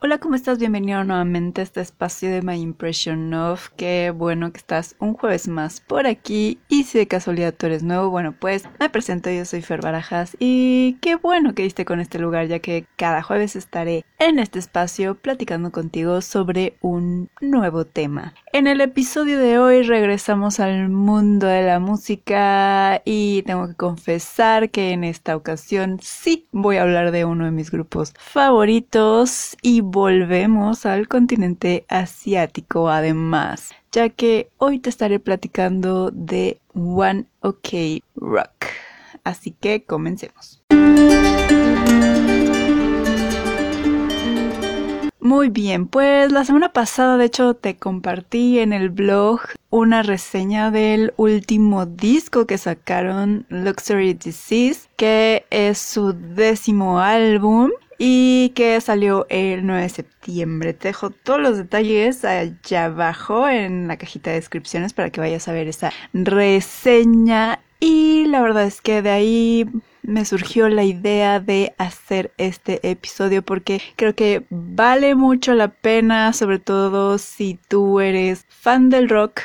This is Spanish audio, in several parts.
Hola, ¿cómo estás? Bienvenido nuevamente a este espacio de My Impression of. Qué bueno que estás un jueves más por aquí. Y si de casualidad tú eres nuevo, bueno, pues me presento, yo soy Fer Barajas. Y qué bueno que diste con este lugar, ya que cada jueves estaré en este espacio platicando contigo sobre un nuevo tema. En el episodio de hoy regresamos al mundo de la música y tengo que confesar que en esta ocasión sí voy a hablar de uno de mis grupos favoritos y volvemos al continente asiático además, ya que hoy te estaré platicando de One OK Rock. Así que comencemos. Muy bien, pues la semana pasada de hecho te compartí en el blog una reseña del último disco que sacaron Luxury Disease, que es su décimo álbum y que salió el 9 de septiembre. Te dejo todos los detalles allá abajo en la cajita de descripciones para que vayas a ver esa reseña. Y la verdad es que de ahí me surgió la idea de hacer este episodio porque creo que vale mucho la pena, sobre todo si tú eres fan del rock,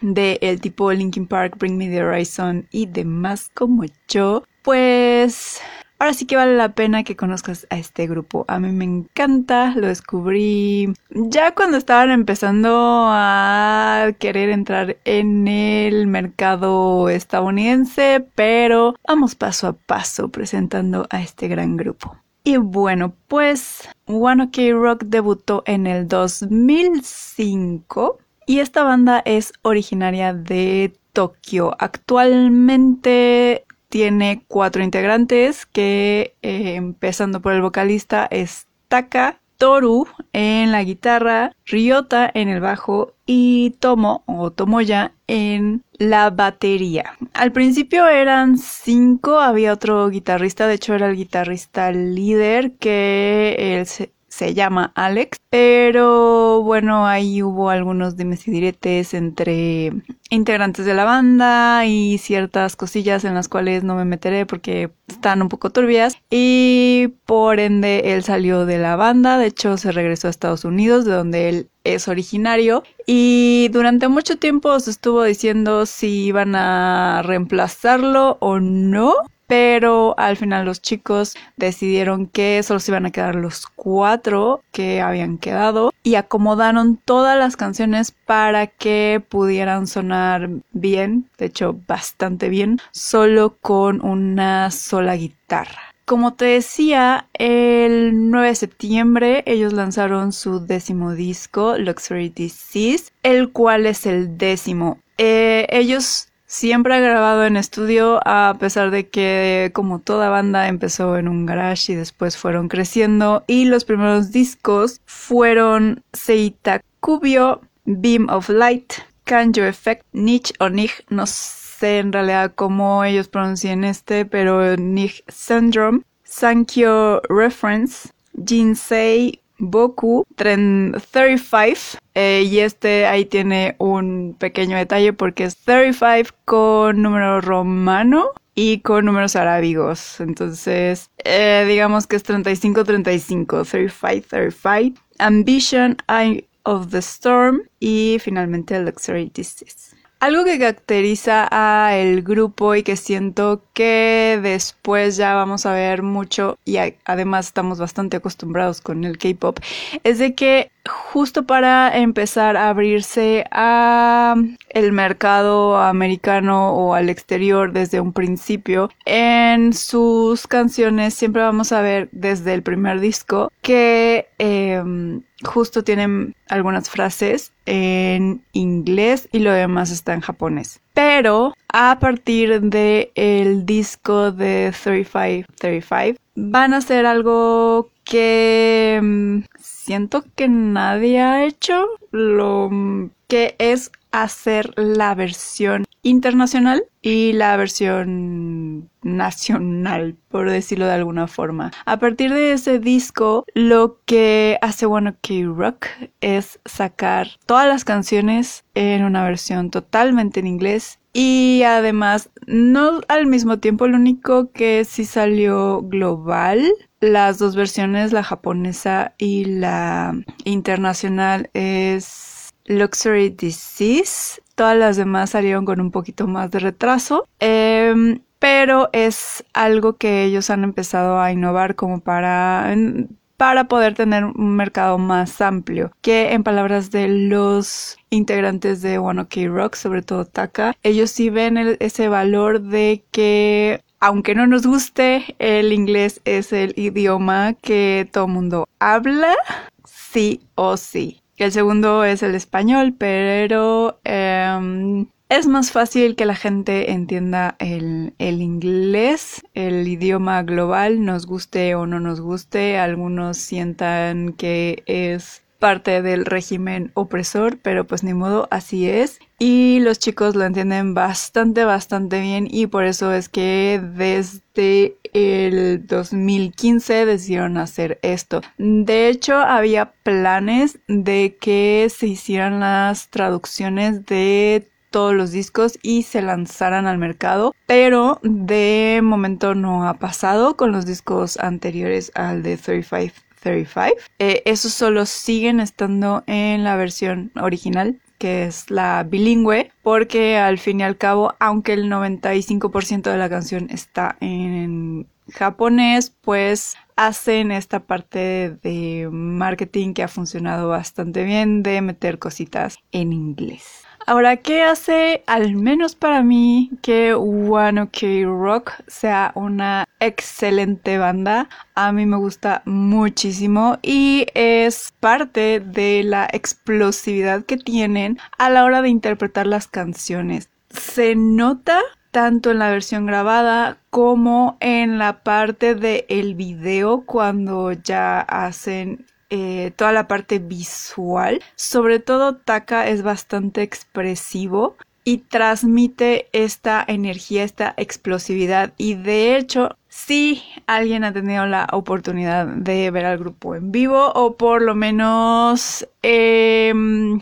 de el tipo Linkin Park, Bring Me the Horizon y demás como yo, pues Ahora sí que vale la pena que conozcas a este grupo. A mí me encanta, lo descubrí ya cuando estaban empezando a querer entrar en el mercado estadounidense, pero vamos paso a paso presentando a este gran grupo. Y bueno, pues One Ok Rock debutó en el 2005 y esta banda es originaria de Tokio. Actualmente tiene cuatro integrantes que, eh, empezando por el vocalista, es Taka, Toru en la guitarra, Ryota en el bajo y Tomo o Tomoya en la batería. Al principio eran cinco, había otro guitarrista, de hecho era el guitarrista líder que él se, se llama Alex, pero bueno, ahí hubo algunos dimes y diretes entre integrantes de la banda y ciertas cosillas en las cuales no me meteré porque están un poco turbias y por ende él salió de la banda, de hecho se regresó a Estados Unidos de donde él es originario y durante mucho tiempo se estuvo diciendo si iban a reemplazarlo o no pero al final los chicos decidieron que solo se iban a quedar los cuatro que habían quedado y acomodaron todas las canciones para que pudieran sonar bien, de hecho bastante bien, solo con una sola guitarra. Como te decía, el 9 de septiembre ellos lanzaron su décimo disco, Luxury Disease, el cual es el décimo. Eh, ellos Siempre ha grabado en estudio a pesar de que como toda banda empezó en un garage y después fueron creciendo. Y los primeros discos fueron Seita Kubio, Beam of Light, Kanjo Effect, Niche o Nich, no sé en realidad cómo ellos pronuncian este, pero Nich Syndrome, Sankyo Reference, Jinsei Boku, Trend 35, eh, y este ahí tiene un pequeño detalle porque es 35 con número romano y con números arábigos. Entonces, eh, digamos que es 35-35, 35-35. Ambition, Eye of the Storm y finalmente Luxury Disease. Algo que caracteriza a el grupo y que siento que después ya vamos a ver mucho y además estamos bastante acostumbrados con el K-pop es de que justo para empezar a abrirse a el mercado americano o al exterior desde un principio en sus canciones siempre vamos a ver desde el primer disco que em, justo tienen algunas frases en inglés y lo demás está en japonés. Pero a partir de el disco de 3535 van a hacer algo que mm, siento que nadie ha hecho, lo que es hacer la versión internacional y la versión nacional, por decirlo de alguna forma. A partir de ese disco, lo que hace One Rock es sacar todas las canciones en una versión totalmente en inglés Y además, no al mismo tiempo, lo único que sí salió global, las dos versiones, la japonesa y la internacional, es Luxury Disease. Todas las demás salieron con un poquito más de retraso. Em, pero es algo que ellos han empezado a innovar como para para poder tener un mercado más amplio. Que en palabras de los integrantes de One OK Rock, sobre todo Taka, ellos sí ven ese valor de que aunque no nos guste, el inglés es el idioma que todo mundo habla, sí o sí. El segundo es el español, pero em, es más fácil que la gente entienda el, inglés, el idioma global, nos guste o no nos guste. Algunos sientan que es parte del régimen opresor, pero pues ni modo, así es. Y los chicos lo entienden bastante, bastante bien y por eso es que desde el 2015 decidieron hacer esto. De hecho, había planes de que se hicieran las traducciones de todos los discos y se lanzaran al mercado, pero de momento no ha pasado con los discos anteriores al de 35. 35. Eh, esos solo siguen estando en la versión original que es la bilingüe, porque al fin y al cabo, aunque el 95% de la canción está en japonés, pues hacen esta parte de marketing que ha funcionado bastante bien de meter cositas en inglés. Ahora, ¿qué hace, al menos para mí, que One OK Rock sea una excelente banda? A mí me gusta muchísimo y es parte de la explosividad que tienen a la hora de interpretar las canciones. Se nota tanto en la versión grabada como en la parte del el video cuando ya hacen eh, toda la parte visual. Sobre todo Taka es bastante expresivo y transmite esta energía, esta explosividad. Y de hecho, si alguien ha tenido la oportunidad de ver al grupo en vivo o por lo menos em,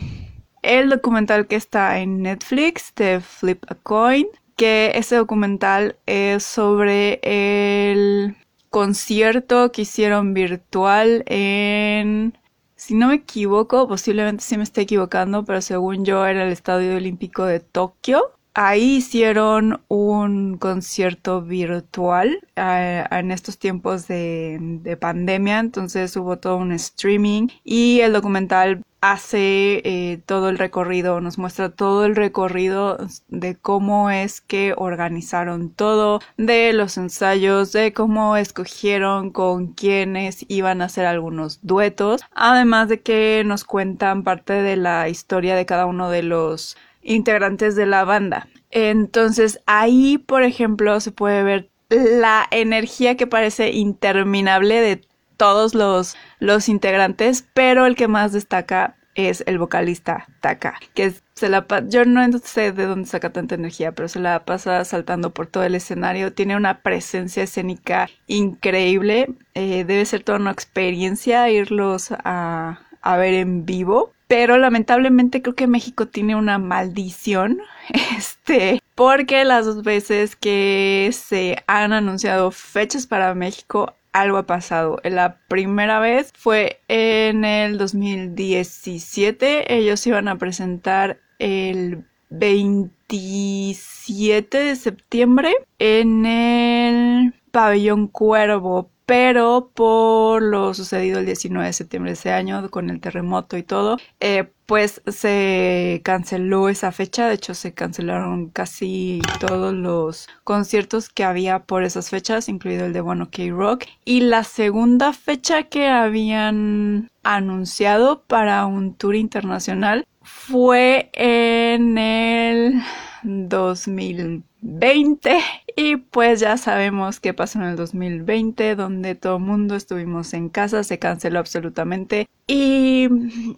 el documental que está en Netflix de Flip a Coin, que ese documental es sobre el concierto que hicieron virtual en, si no me equivoco, posiblemente sí me esté equivocando, pero según yo era el Estadio Olímpico de Tokio. Ahí hicieron un concierto virtual eh, en estos tiempos de, de, pandemia, entonces hubo todo un streaming y el documental hace eh, todo el recorrido, nos muestra todo el recorrido de cómo es que organizaron todo, de los ensayos, de cómo escogieron con quienes iban a hacer algunos duetos, además de que nos cuentan parte de la historia de cada uno de los integrantes de la banda. Entonces ahí, por ejemplo, se puede ver la energía que parece interminable de todos los, los integrantes, pero el que más destaca es el vocalista Taka, que se la yo no sé de dónde saca tanta energía, pero se la pasa saltando por todo el escenario, tiene una presencia escénica increíble, eh, debe ser toda una experiencia irlos a, a ver en vivo. Pero lamentablemente creo que México tiene una maldición, este, porque las dos veces que se han anunciado fechas para México algo ha pasado. La primera vez fue en el 2017. Ellos iban a presentar el 27 de septiembre en el pabellón Cuervo, pero por lo sucedido el 19 de septiembre de ese año con el terremoto y todo, eh, pues se canceló esa fecha, de hecho se cancelaron casi todos los conciertos que había por esas fechas, incluido el de One OK Rock, y la segunda fecha que habían anunciado para un tour internacional fue en el 2020 y pues ya sabemos qué pasó en el 2020 donde todo el mundo estuvimos en casa, se canceló absolutamente y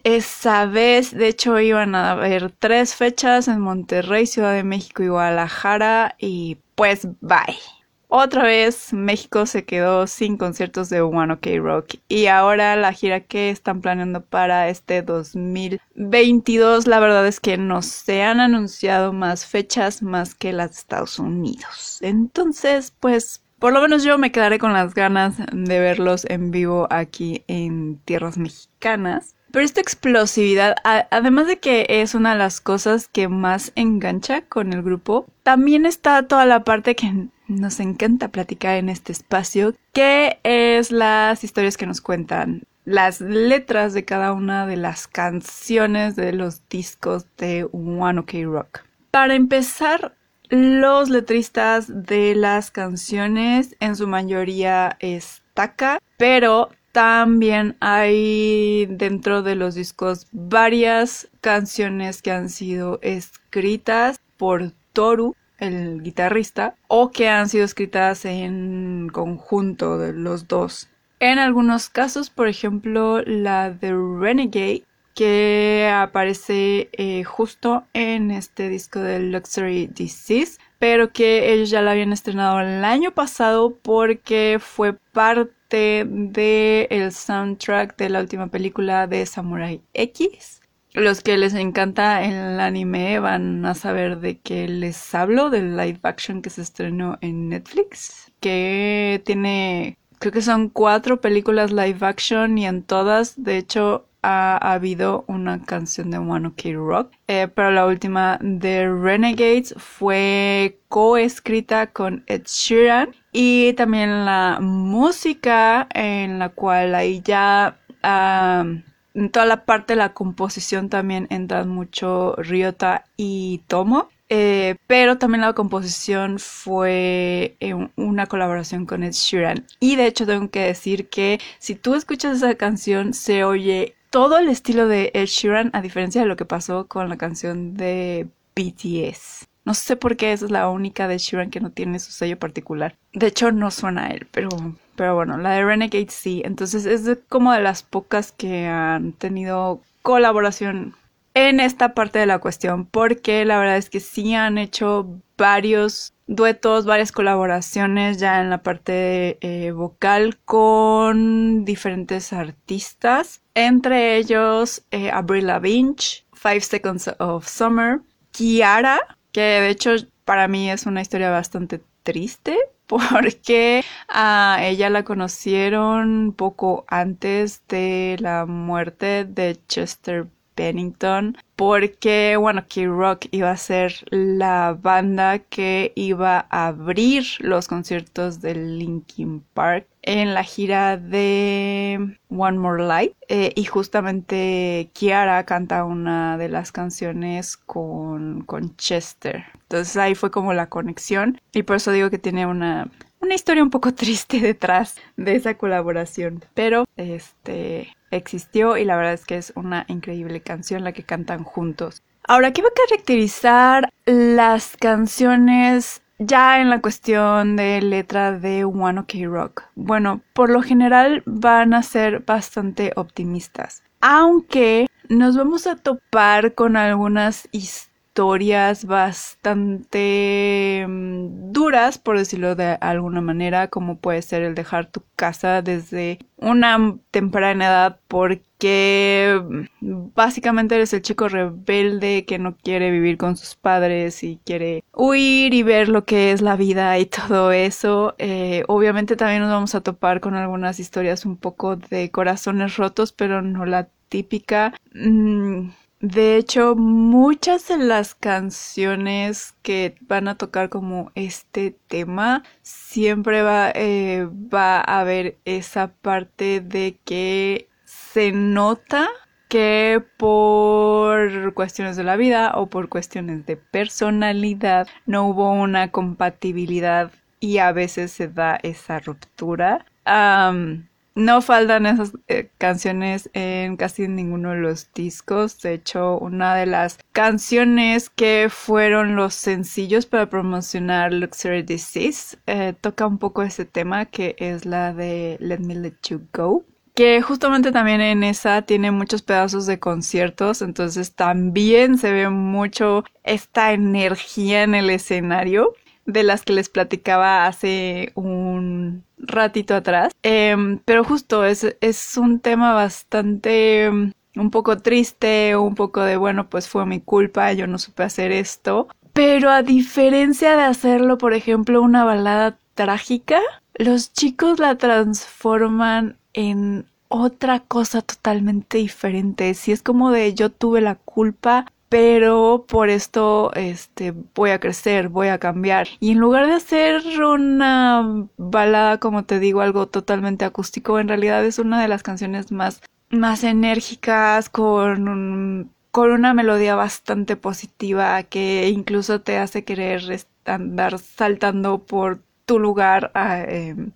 esa vez de hecho iban a haber tres fechas en Monterrey, Ciudad de México y Guadalajara y pues bye. Otra vez México se quedó sin conciertos de One OK Rock y ahora la gira que están planeando para este 2022 la verdad es que no se han anunciado más fechas más que las de Estados Unidos. Entonces pues por lo menos yo me quedaré con las ganas de verlos en vivo aquí en tierras mexicanas. Pero esta explosividad, además de que es una de las cosas que más engancha con el grupo, también está toda la parte que nos encanta platicar en este espacio, que es las historias que nos cuentan, las letras de cada una de las canciones de los discos de One OK Rock. Para empezar, los letristas de las canciones en su mayoría es Taka, pero también hay dentro de los discos varias canciones que han sido escritas por Toru el guitarrista, o que han sido escritas en conjunto de los dos. En algunos casos, por ejemplo, la de Renegade, que aparece eh, justo en este disco de Luxury Disease, pero que ellos ya la habían estrenado el año pasado porque fue parte del el soundtrack de la última película de Samurai X. Los que les encanta el anime van a saber de qué les hablo, del live action que se estrenó en Netflix, que tiene, creo que son cuatro películas live action y en todas, de hecho, ha, habido una canción de One Ok Rock, eh, pero la última de Renegades fue coescrita con Ed Sheeran y también la música en la cual ahí ya... En toda la parte de la composición también entran mucho Ryota y Tomo. Eh, pero también la composición fue una colaboración con Ed Sheeran. Y de hecho tengo que decir que si tú escuchas esa canción se oye todo el estilo de Ed Sheeran a diferencia de lo que pasó con la canción de BTS. No sé por qué esa es la única de Sheeran que no tiene su sello particular. De hecho no suena a él, pero pero bueno, la de Renegade sí. Entonces es como de las pocas que han tenido colaboración en esta parte de la cuestión. Porque la verdad es que sí han hecho varios duetos, varias colaboraciones ya en la parte eh, vocal con diferentes artistas. Entre ellos eh, Avril Five Seconds of Summer, Kiara, que de hecho para mí es una historia bastante triste porque a ella la conocieron poco antes de la muerte de Chester Bennington porque bueno Key Rock iba a ser la banda que iba a abrir los conciertos de Linkin Park en la gira de One More Light eh, y justamente Kiara canta una de las canciones con, con Chester. Entonces ahí fue como la conexión. Y por eso digo que tiene una una historia un poco triste detrás de esa colaboración, pero este existió y la verdad es que es una increíble canción la que cantan juntos. Ahora, ¿qué va a caracterizar las canciones ya en la cuestión de letra de One OK Rock? Bueno, por lo general van a ser bastante optimistas, aunque nos vamos a topar con algunas historias historias bastante mm, duras, por decirlo de alguna manera, como puede ser el dejar tu casa desde una temprana edad porque mm, básicamente eres el chico rebelde que no quiere vivir con sus padres y quiere huir y ver lo que es la vida y todo eso. Eh, obviamente también nos vamos a topar con algunas historias un poco de corazones rotos, pero no la típica. Mm, de hecho, muchas de las canciones que van a tocar como este tema, siempre va, eh, va a haber esa parte de que se nota que por cuestiones de la vida o por cuestiones de personalidad no hubo una compatibilidad y a veces se da esa ruptura. No faltan esas eh, canciones en casi ninguno de los discos. De hecho, una de las canciones que fueron los sencillos para promocionar Luxury Disease eh, toca un poco ese tema que es la de Let Me Let You Go. Que justamente también en esa tiene muchos pedazos de conciertos, entonces también se ve mucho esta energía en el escenario. De las que les platicaba hace un ratito atrás. Em, pero justo es, es un tema bastante em, un poco triste, un poco de, bueno, pues fue mi culpa, yo no supe hacer esto. Pero a diferencia de hacerlo, por ejemplo, una balada trágica, los chicos la transforman en otra cosa totalmente diferente. Si es como de yo tuve la culpa, pero por esto este voy a crecer, voy a cambiar. Y en lugar de hacer una balada, como te digo, algo totalmente acústico, en realidad es una de las canciones más más enérgicas con con una melodía bastante positiva que incluso te hace querer andar saltando por tu lugar ah, em,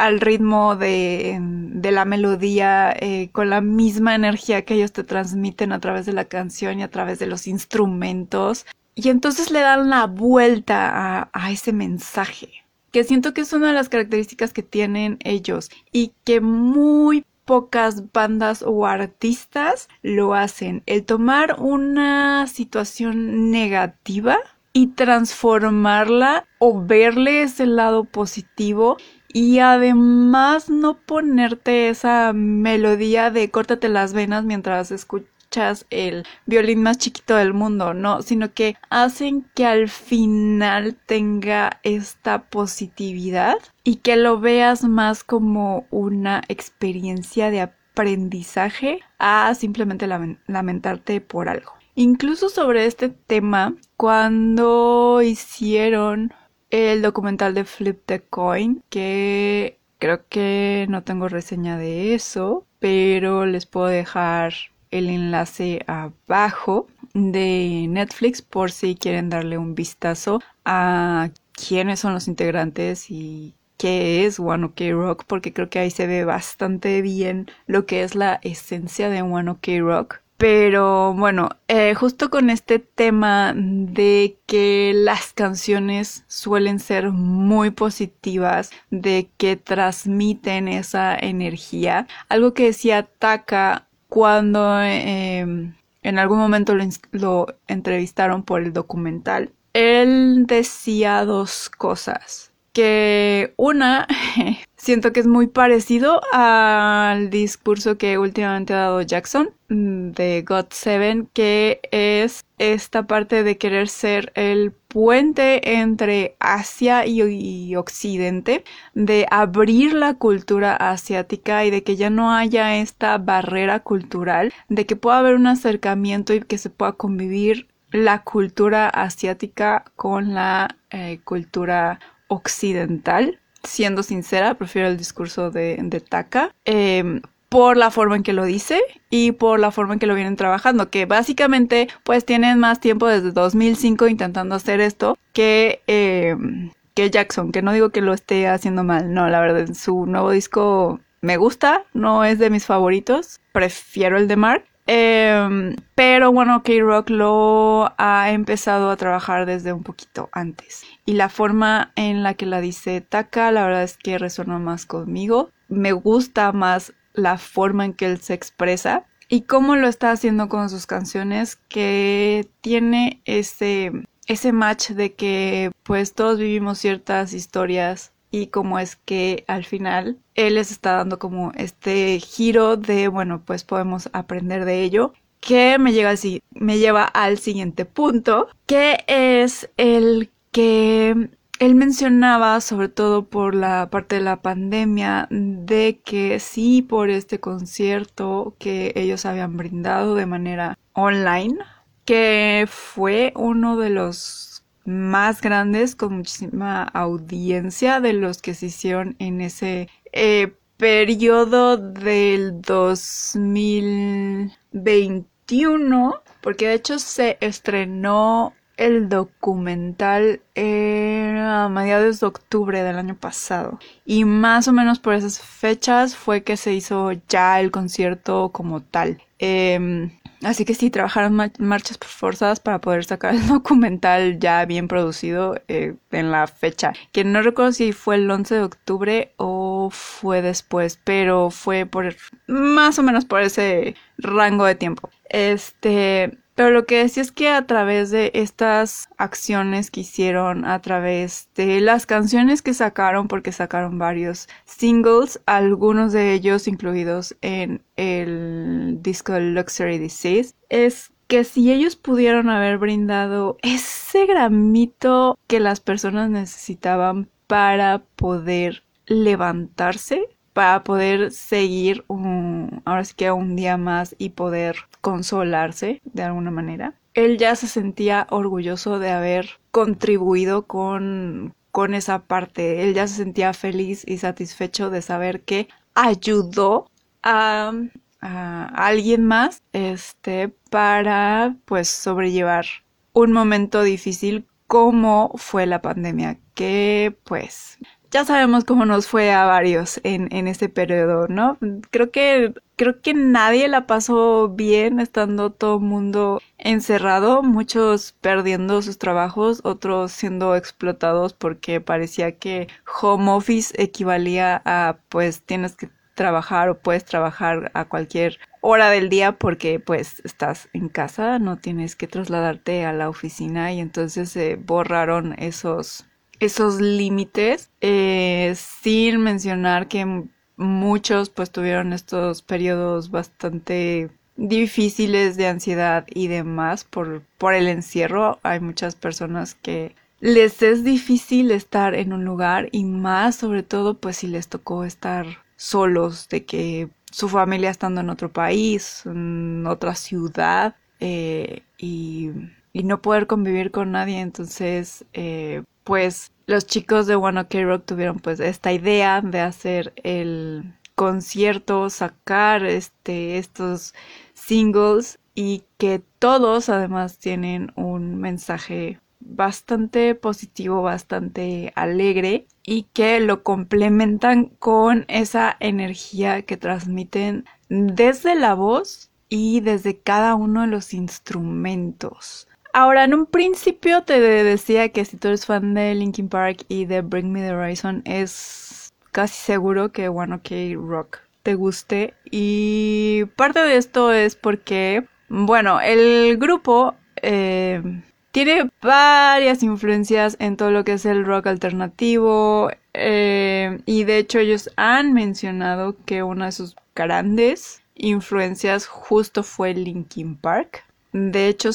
al ritmo de, de la melodía, eh, con la misma energía que ellos te transmiten a través de la canción y a través de los instrumentos. Y entonces le dan la vuelta a, a ese mensaje, que siento que es una de las características que tienen ellos y que muy pocas bandas o artistas lo hacen. El tomar una situación negativa y transformarla o verle ese lado positivo y además no ponerte esa melodía de córtate las venas mientras escuchas el violín más chiquito del mundo, no, sino que hacen que al final tenga esta positividad y que lo veas más como una experiencia de aprendizaje a simplemente lamentarte por algo. Incluso sobre este tema, cuando hicieron el documental de Flip the Coin, que creo que no tengo reseña de eso, pero les puedo dejar el enlace abajo de Netflix por si quieren darle un vistazo a quiénes son los integrantes y qué es One OK Rock, porque creo que ahí se ve bastante bien lo que es la esencia de One OK Rock. Pero bueno, eh, justo con este tema de que las canciones suelen ser muy positivas, de que transmiten esa energía, algo que decía Taka cuando em, en algún momento lo entrevistaron por el documental, él decía dos cosas que una siento que es muy parecido al discurso que últimamente ha dado Jackson mm, de God Seven, que es esta parte de querer ser el puente entre Asia y, Occidente, de abrir la cultura asiática y de que ya no haya esta barrera cultural, de que pueda haber un acercamiento y que se pueda convivir la cultura asiática con la eh, cultura occidental. Siendo sincera, prefiero el discurso de, de Taka. Em, por la forma en que lo dice y por la forma en que lo vienen trabajando, que básicamente pues tienen más tiempo desde 2005 intentando hacer esto que, em, que Jackson, que no digo que lo esté haciendo mal, no, la verdad, su nuevo disco me gusta, no es de mis favoritos, prefiero el de Mark, Em, pero bueno, K-Rock lo ha empezado a trabajar desde un poquito antes. Y la forma en la que la dice Taka, la verdad es que resuena más conmigo. Me gusta más la forma en que él se expresa y cómo lo está haciendo con sus canciones, que tiene ese, ese match de que pues todos vivimos ciertas historias y cómo es que al final él les está dando como este giro de, bueno, pues podemos aprender de ello, que me, llega así, me lleva al siguiente punto, que es el que él mencionaba, sobre todo por la parte de la pandemia, de que sí, por este concierto que ellos habían brindado de manera online, que fue uno de los más grandes con muchísima audiencia de los que se hicieron en ese eh, periodo del 2021 porque de hecho se estrenó el documental a mediados de octubre del año pasado y más o menos por esas fechas fue que se hizo ya el concierto como tal. Em, Así que sí, trabajaron marchas forzadas para poder sacar el documental ya bien producido eh, en la fecha. Que no recuerdo si fue el 11 de octubre o fue después, pero fue por más o menos por ese rango de tiempo. Este, Pero lo que decía es que a través de estas acciones que hicieron, a través de las canciones que sacaron, porque sacaron varios singles, algunos de ellos incluidos en el disco Luxury Disease, es que si ellos pudieron haber brindado ese gramito que las personas necesitaban para poder levantarse, para poder seguir un, ahora sí que un día más y poder consolarse de alguna manera. Él ya se sentía orgulloso de haber contribuido con, con esa parte. Él ya se sentía feliz y satisfecho de saber que ayudó a, a alguien más este para pues sobrellevar un momento difícil como fue la pandemia que pues ya sabemos cómo nos fue a varios en, en este periodo, ¿no? Creo que, creo que nadie la pasó bien estando todo el mundo encerrado, muchos perdiendo sus trabajos, otros siendo explotados porque parecía que home office equivalía a pues tienes que trabajar o puedes trabajar a cualquier hora del día porque pues estás en casa, no tienes que trasladarte a la oficina y entonces se borraron esos esos límites, eh, sin mencionar que muchos pues tuvieron estos periodos bastante difíciles de ansiedad y demás por, por el encierro. Hay muchas personas que les es difícil estar en un lugar y más sobre todo pues si les tocó estar solos, de que su familia estando en otro país, en otra ciudad eh, y, y, no poder convivir con nadie. Entonces eh, pues los chicos de One Ok Rock tuvieron pues esta idea de hacer el concierto, sacar este, estos singles y que todos además tienen un mensaje bastante positivo, bastante alegre y que lo complementan con esa energía que transmiten desde la voz y desde cada uno de los instrumentos. Ahora, en un principio te decía que si tú eres fan de Linkin Park y de Bring Me the Horizon, es casi seguro que One OK Rock te guste. Y parte de esto es porque, bueno, el grupo eh, tiene varias influencias en todo lo que es el rock alternativo. Eh, y de hecho, ellos han mencionado que una de sus grandes influencias justo fue Linkin Park. De hecho,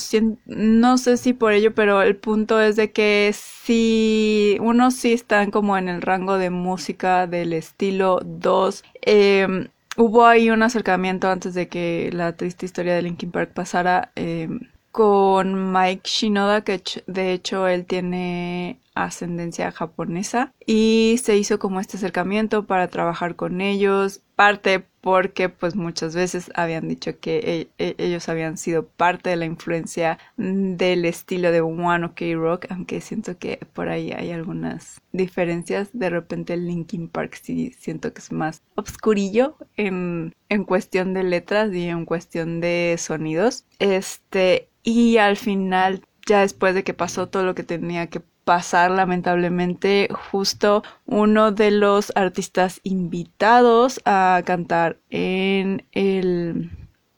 no sé si por ello, pero el punto es de que si uno sí están como en el rango de música del estilo 2, em, hubo ahí un acercamiento antes de que la triste historia de Linkin Park pasara em, con Mike Shinoda, que de hecho él tiene ascendencia japonesa y se hizo como este acercamiento para trabajar con ellos, parte porque pues muchas veces habían dicho que e, e, ellos habían sido parte de la influencia del estilo de One Ok Rock, aunque siento que por ahí hay algunas diferencias, de repente el Linkin Park sí siento que es más obscurillo en, en cuestión de letras y en cuestión de sonidos, este, y al final ya después de que pasó todo lo que tenía que pasar lamentablemente justo uno de los artistas invitados a cantar en el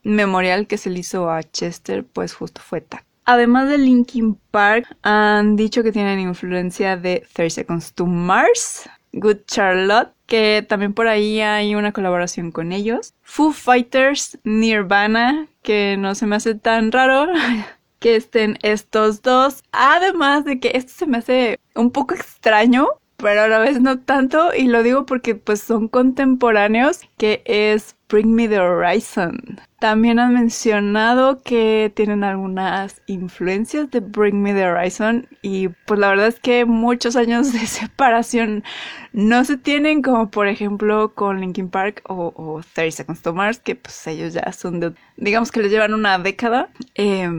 memorial que se le hizo a Chester pues justo fue Tak. Además de Linkin Park han dicho que tienen influencia de 30 Seconds to Mars, Good Charlotte, que también por ahí hay una colaboración con ellos. Foo Fighters, Nirvana, que no se me hace tan raro. que estén estos dos. Además de que esto se me hace un poco extraño, pero a la vez no tanto, y lo digo porque pues son contemporáneos, que es Bring Me the Horizon. También han mencionado que tienen algunas influencias de Bring Me the Horizon y pues la verdad es que muchos años de separación no se tienen como por ejemplo con Linkin Park o, o 30 Seconds to Mars que pues ellos ya son de, digamos que les llevan una década. Eh,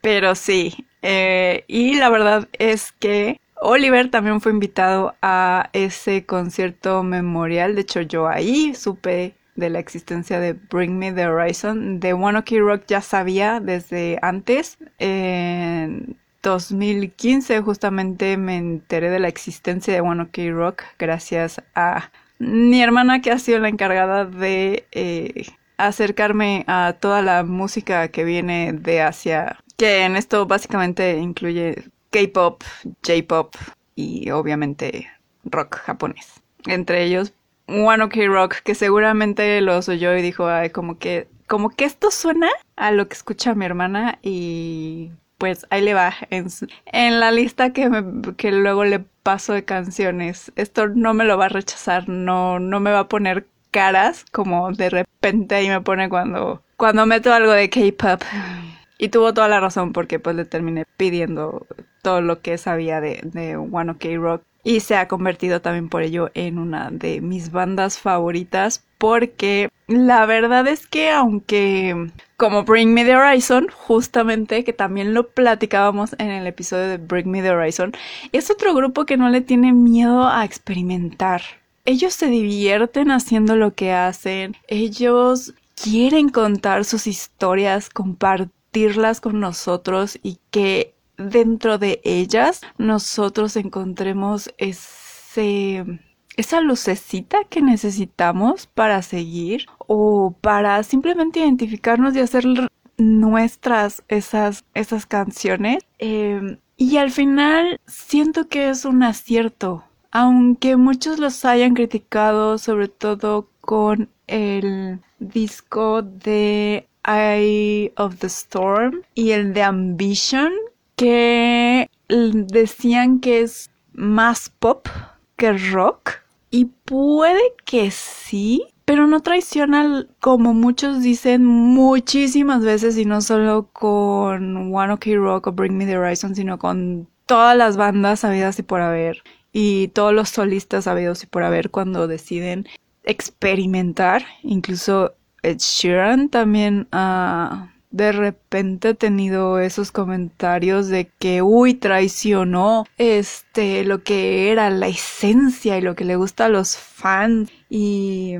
pero sí, eh, y la verdad es que Oliver también fue invitado a ese concierto memorial. De hecho, yo ahí supe de la existencia de Bring Me the Horizon. De One Ok Rock ya sabía desde antes. En 2015 justamente me enteré de la existencia de One Ok Rock gracias a mi hermana que ha sido la encargada de eh, acercarme a toda la música que viene de Asia, que en esto básicamente incluye K-pop, J-pop y obviamente rock japonés. Entre ellos One OK Rock, que seguramente los oyó y dijo, ay, como que, como que esto suena a lo que escucha mi hermana y pues ahí le va en, en la lista que, me, que luego le paso de canciones. Esto no me lo va a rechazar, no, no me va a poner caras como de repente ahí me pone cuando, cuando meto algo de K-pop. Y tuvo toda la razón porque pues le terminé pidiendo todo lo que sabía de, de One OK Rock y se ha convertido también por ello en una de mis bandas favoritas porque la verdad es que aunque como Bring Me the Horizon, justamente que también lo platicábamos en el episodio de Bring Me the Horizon, es otro grupo que no le tiene miedo a experimentar. Ellos se divierten haciendo lo que hacen, ellos quieren contar sus historias, con nosotros y que dentro de ellas nosotros encontremos ese esa lucecita que necesitamos para seguir o para simplemente identificarnos y hacer nuestras esas, esas canciones. Em, y al final siento que es un acierto, aunque muchos los hayan criticado, sobre todo con el disco de Eye of the Storm y el de Ambition, que decían que es más pop que rock. Y puede que sí, pero no traiciona como muchos dicen muchísimas veces y no solo con One Ok Rock o Bring Me the Horizon, sino con todas las bandas habidas y por haber y todos los solistas habidos y por haber cuando deciden experimentar. Incluso Ed Sheeran también ha de repente tenido esos comentarios de que, uy, traicionó este, lo que era la esencia y lo que le gusta a los fans y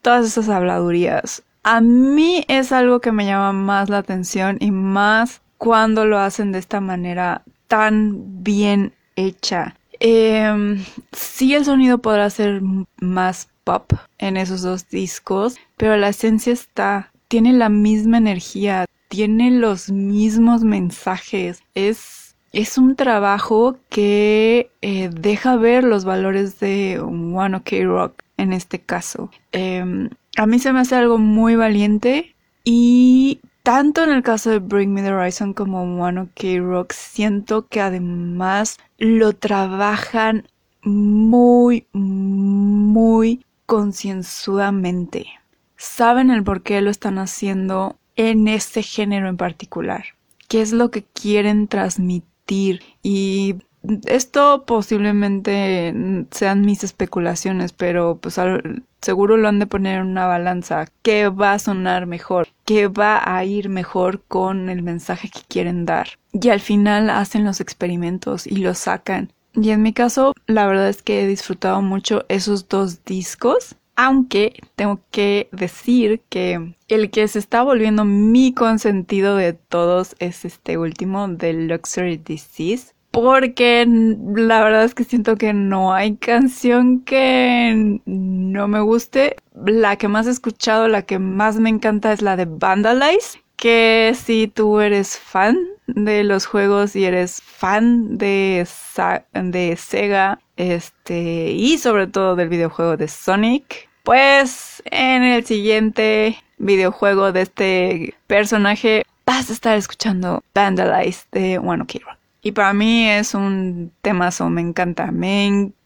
todas esas habladurías. A mí es algo que me llama más la atención y más cuando lo hacen de esta manera tan bien hecha. Eh, sí, el sonido podrá ser más pop en esos dos discos, pero la esencia está tiene la misma energía, tiene los mismos mensajes. Es, es un trabajo que eh, deja ver los valores de One OK Rock en este caso. Em, a mí se me hace algo muy valiente y tanto en el caso de Bring Me the Horizon como One OK Rock siento que además lo trabajan muy, muy concienzudamente saben el por qué lo están haciendo en este género en particular, qué es lo que quieren transmitir y esto posiblemente sean mis especulaciones, pero pues seguro lo han de poner en una balanza. ¿Qué va a sonar mejor? ¿Qué va a ir mejor con el mensaje que quieren dar? Y al final hacen los experimentos y los sacan. Y en mi caso, la verdad es que he disfrutado mucho esos dos discos aunque tengo que decir que el que se está volviendo mi consentido de todos es este último de Luxury Disease. Porque la verdad es que siento que no hay canción que no me guste. La que más he escuchado, la que más me encanta es la de Vandalize. Que si tú eres fan de los juegos y eres fan de, de Sega, este, y sobre todo del videojuego de Sonic, pues en el siguiente videojuego de este personaje vas a estar escuchando Vandalize de One Ok Rock. Y para mí es un temazo, me encanta. Me encanta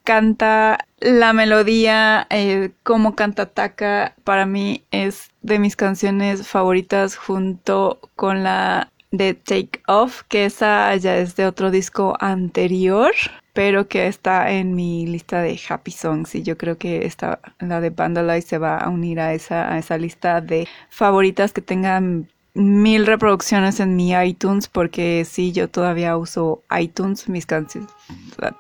la melodía, eh, cómo canta Taka. Para mí es de mis canciones favoritas junto con la de Take Off, que esa ya es de otro disco anterior pero que está en mi lista de happy songs y yo creo que esta, la de Vandalize se va a unir a esa, a esa lista de favoritas que tengan mil reproducciones en mi iTunes porque sí, yo todavía uso iTunes, mis canciones,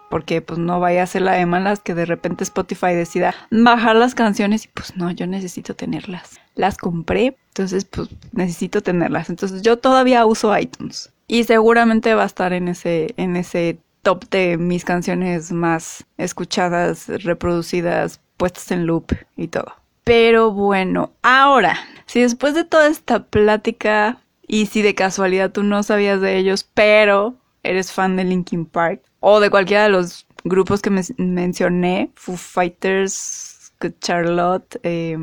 porque pues no vaya a ser la de malas que de repente Spotify decida bajar las canciones y pues no, yo necesito tenerlas. Las compré, entonces pues necesito tenerlas. Entonces yo todavía uso iTunes y seguramente va a estar en ese, en ese top de mis canciones más escuchadas, reproducidas, puestas en loop y todo. Pero bueno, ahora, si después de toda esta plática y si de casualidad tú no sabías de ellos, pero eres fan de Linkin Park o de cualquiera de los grupos que me mencioné, Foo Fighters, Good Charlotte, eh,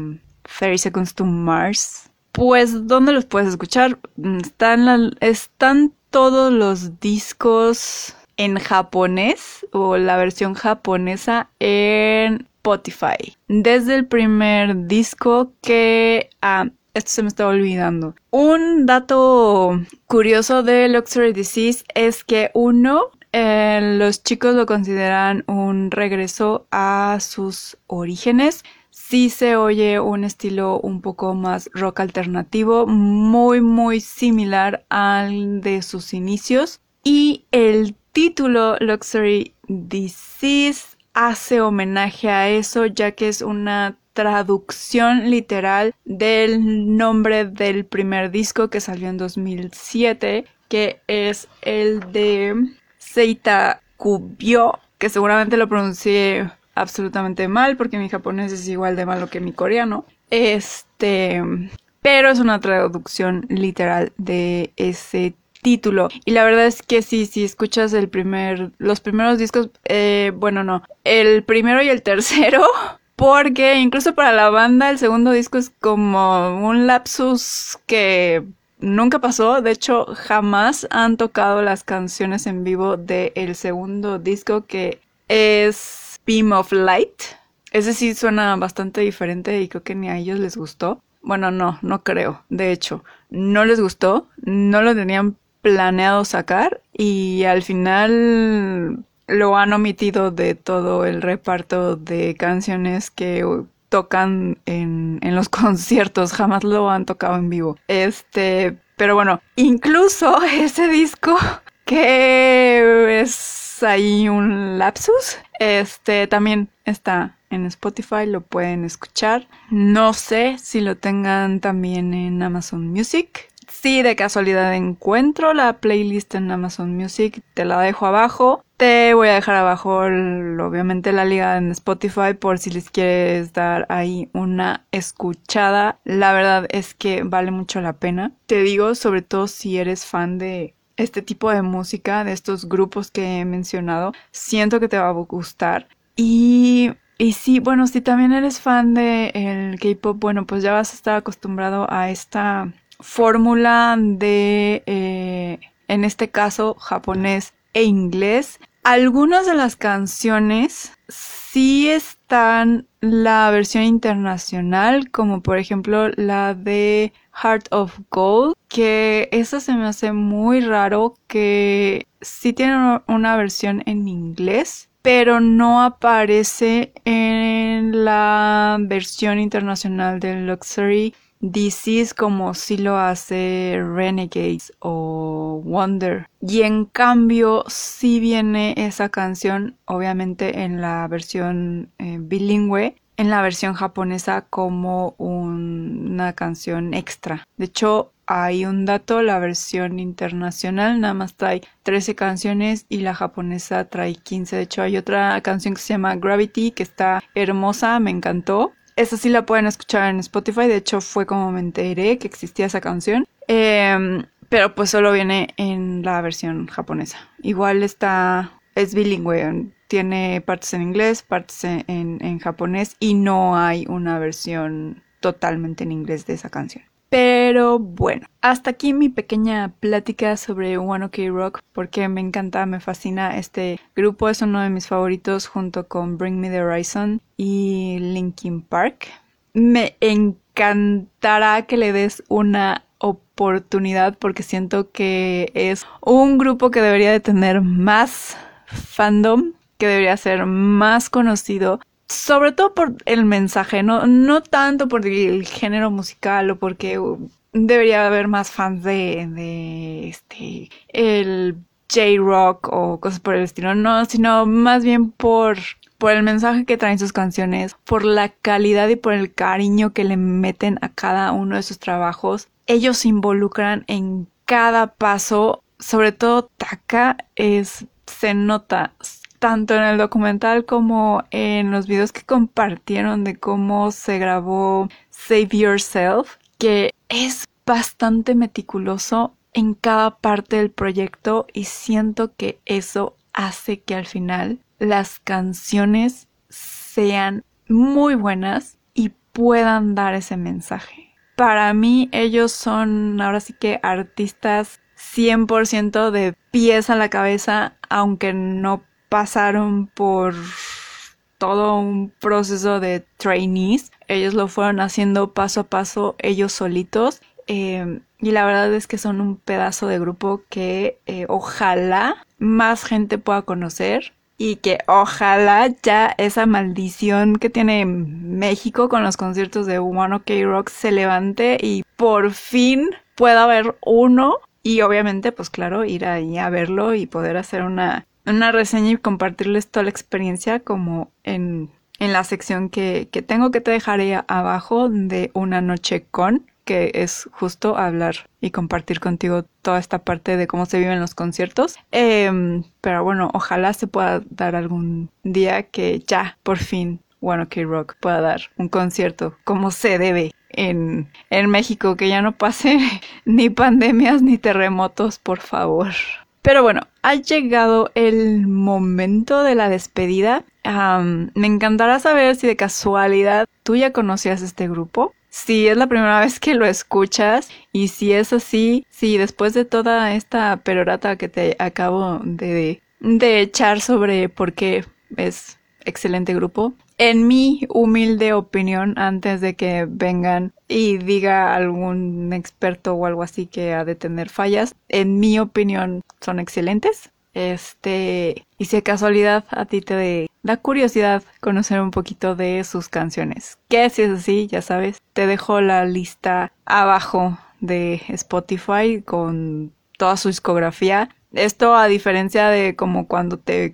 30 Seconds to Mars, pues ¿dónde los puedes escuchar? Están, están todos los discos en japonés o la versión japonesa en Spotify. Desde el primer disco que... Ah, esto se me está olvidando. Un dato curioso de Luxury Disease es que uno, eh, los chicos lo consideran un regreso a sus orígenes. Sí se oye un estilo un poco más rock alternativo, muy muy similar al de sus inicios. Y el título Luxury Disease hace homenaje a eso ya que es una traducción literal del nombre del primer disco que salió en 2007, que es el de Seita Kubyo, que seguramente lo pronuncié absolutamente mal porque mi japonés es igual de malo que mi coreano. Este, pero es una traducción literal de ese título. Y la verdad es que sí, si escuchas el primer, los primeros discos, eh, bueno, no, el primero y el tercero porque incluso para la banda el segundo disco es como un lapsus que nunca pasó. De hecho, jamás han tocado las canciones en vivo del segundo disco que es Beam of Light. Ese sí suena bastante diferente y creo que ni a ellos les gustó. Bueno, no, no creo. De hecho, no les gustó. No lo tenían planeado sacar y al final lo han omitido de todo el reparto de canciones que tocan en, en los conciertos, jamás lo han tocado en vivo. Este, pero bueno, incluso ese disco que es ahí un lapsus, este también está en Spotify, lo pueden escuchar. No sé si lo tengan también en Amazon Music. Si de casualidad encuentro la playlist en Amazon Music, te la dejo abajo. Te voy a dejar abajo obviamente la liga en Spotify por si les quieres dar ahí una escuchada. La verdad es que vale mucho la pena. Te digo, sobre todo si eres fan de este tipo de música, de estos grupos que he mencionado, siento que te va a gustar. Y y sí, bueno, si también eres fan de el K-pop, bueno, pues ya vas a estar acostumbrado a esta fórmula de, eh, en este caso, japonés e inglés. Algunas de las canciones sí están la versión internacional, como por ejemplo la de Heart of Gold, que esa se me hace muy raro que sí tiene una versión en inglés, pero no aparece en la versión internacional de Luxury DCs como si lo hace Renegades o Wonder. Y en cambio si viene esa canción, obviamente en la versión eh, bilingüe, en la versión japonesa como una canción extra. De hecho, hay un dato, la versión internacional nada más trae 13 canciones y la japonesa trae 15. De hecho, hay otra canción que se llama Gravity que está hermosa, me encantó. Esa sí la pueden escuchar en Spotify. De hecho, fue como me enteré que existía esa canción. Em, pero pues solo viene en la versión japonesa. Igual está. Es bilingüe. Tiene partes en inglés, partes en, en japonés. Y no hay una versión totalmente en inglés de esa canción. Pero bueno, hasta aquí mi pequeña plática sobre One OK Rock porque me encanta, me fascina este grupo, es uno de mis favoritos junto con Bring Me the Horizon y Linkin Park. Me encantará que le des una oportunidad porque siento que es un grupo que debería de tener más fandom, que debería ser más conocido sobre todo por el mensaje, no, no tanto por el género musical o porque debería haber más fans de, de este, el J-Rock o cosas por el estilo, no, sino más bien por, por el mensaje que traen sus canciones, por la calidad y por el cariño que le meten a cada uno de sus trabajos. Ellos se involucran en cada paso, sobre todo Taka es, se nota tanto en el documental como en los videos que compartieron de cómo se grabó Save Yourself, que es bastante meticuloso en cada parte del proyecto y siento que eso hace que al final las canciones sean muy buenas y puedan dar ese mensaje. Para mí ellos son ahora sí que artistas 100% de pies a la cabeza, aunque no pasaron por todo un proceso de trainees. Ellos lo fueron haciendo paso a paso ellos solitos. Eh, y la verdad es que son un pedazo de grupo que eh, ojalá más gente pueda conocer y que ojalá ya esa maldición que tiene México con los conciertos de One OK Rock se levante y por fin pueda haber uno y obviamente pues claro ir ahí a verlo y poder hacer una, una reseña y compartirles toda la experiencia como en, en la sección que, que tengo que te dejaré abajo de una noche con que es justo hablar y compartir contigo toda esta parte de cómo se viven los conciertos. Em, pero bueno, ojalá se pueda dar algún día que ya, por fin, One OK Rock pueda dar un concierto como se debe en, en México, que ya no pase ni pandemias ni terremotos, por favor. Pero bueno, ha llegado el momento de la despedida. me encantará saber si de casualidad tú ya conocías este grupo si es la primera vez que lo escuchas y si es así, si después de toda esta perorata que te acabo de, de echar sobre por qué es excelente grupo, en mi humilde opinión, antes de que vengan y diga algún experto o algo así que ha de tener fallas, en mi opinión son excelentes. Este, y si de casualidad a ti te da curiosidad conocer un poquito de sus canciones. Que si es así, ya sabes, te dejo la lista abajo de Spotify con toda su discografía. Esto a diferencia de como cuando te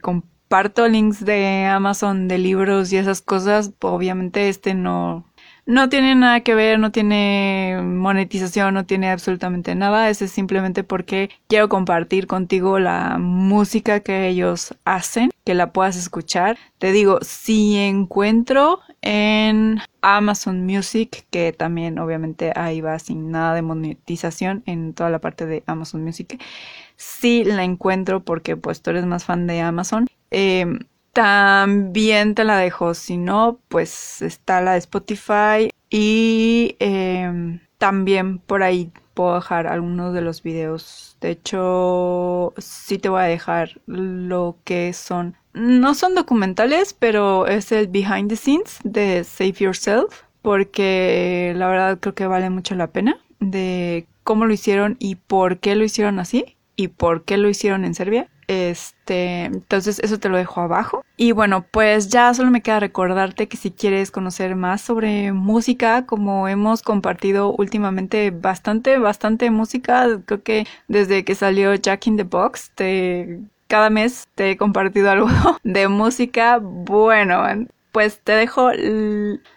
comparto links de Amazon de libros y esas cosas, obviamente este no no tiene nada que ver, no tiene monetización, no tiene absolutamente nada. Ese es simplemente porque quiero compartir contigo la música que ellos hacen, que la puedas escuchar. Te digo, si encuentro en Amazon Music, que también obviamente ahí va sin nada de monetización en toda la parte de Amazon Music, si la encuentro porque pues tú eres más fan de Amazon. Eh, también te la dejo. Si no, pues está la de Spotify. Y em, también por ahí puedo dejar algunos de los videos. De hecho, sí te voy a dejar lo que son. No son documentales, pero es el behind the scenes de Save Yourself. Porque la verdad creo que vale mucho la pena. De cómo lo hicieron y por qué lo hicieron así. Y por qué lo hicieron en Serbia. Este, entonces eso te lo dejo abajo. Y bueno, pues ya solo me queda recordarte que si quieres conocer más sobre música, como hemos compartido últimamente bastante, bastante música, creo que desde que salió Jack in the Box, te, cada mes te he compartido algo de música. Bueno, pues te dejo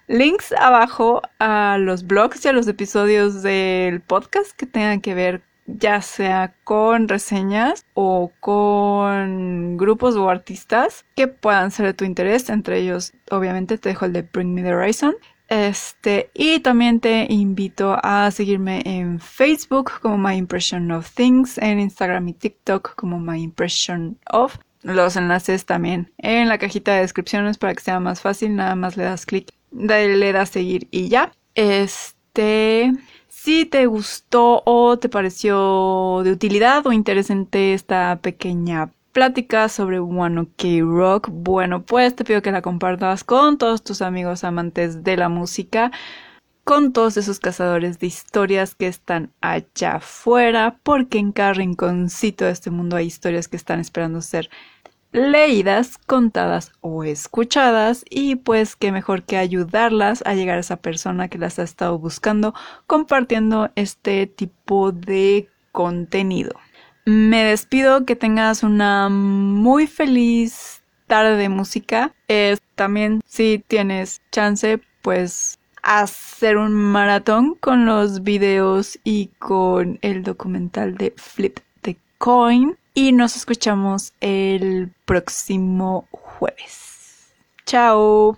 links abajo a los blogs y a los episodios del podcast que tengan que ver ya sea con reseñas o con grupos o artistas que puedan ser de tu interés. Entre ellos, obviamente, te dejo el de Bring Me the Horizon. Este, y también te invito a seguirme en Facebook como My Impression of Things, en Instagram y TikTok como My Impression of. Los enlaces también en la cajita de descripciones para que sea más fácil. Nada más le das clic, le das seguir y ya. Este, si te gustó o te pareció de utilidad o interesante esta pequeña plática sobre One OK Rock, bueno, pues te pido que la compartas con todos tus amigos amantes de la música, con todos esos cazadores de historias que están allá afuera, porque en cada rinconcito de este mundo hay historias que están esperando ser leídas, contadas o escuchadas y pues qué mejor que ayudarlas a llegar a esa persona que las ha estado buscando compartiendo este tipo de contenido. Me despido, que tengas una muy feliz tarde de música. también si tienes chance, pues hacer un maratón con los videos y con el documental de Flip the Coin y nos escuchamos el próximo jueves. Chao.